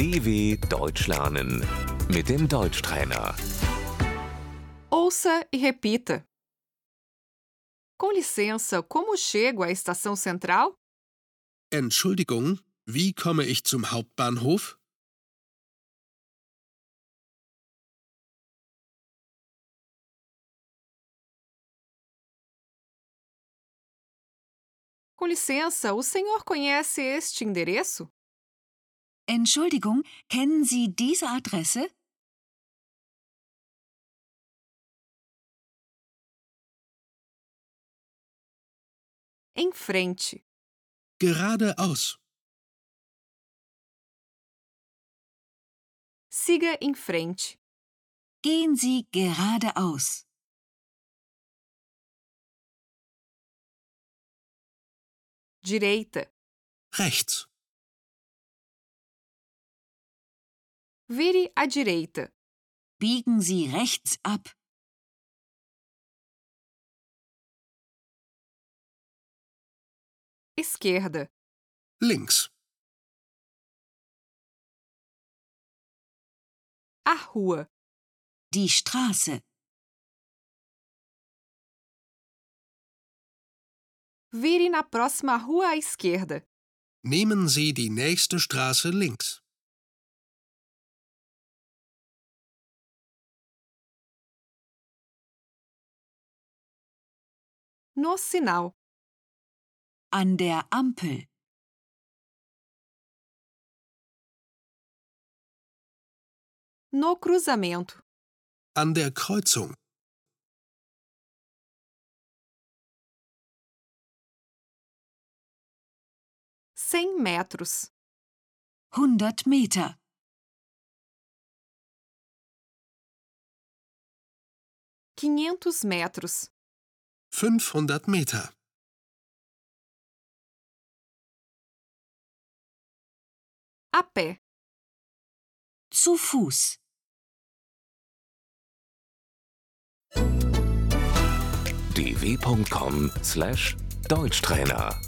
DW Deutsch lernen mit dem Deutschtrainer. Ouça e repita. Com licença, como chego à estação central? Entschuldigung, wie komme ich zum Hauptbahnhof? Com licença, o senhor conhece este endereço? Entschuldigung, kennen Sie diese Adresse? Em frente. Geradeaus. Siga em frente. Gehen Sie geradeaus. Direita. Rechts. Vire à direita. Biegen Sie rechts ab. Esquerda. Links. A rua. Die Straße. Vire na próxima rua à esquerda. Nehmen Sie die nächste Straße links. No sinal. An der Ampel. No cruzamento. An der Kreuzung. Cem metros. 100 Meter. Quinhentos metros. 500 Meter. A pé. Zu Fuß. dw.com/deutschtrainer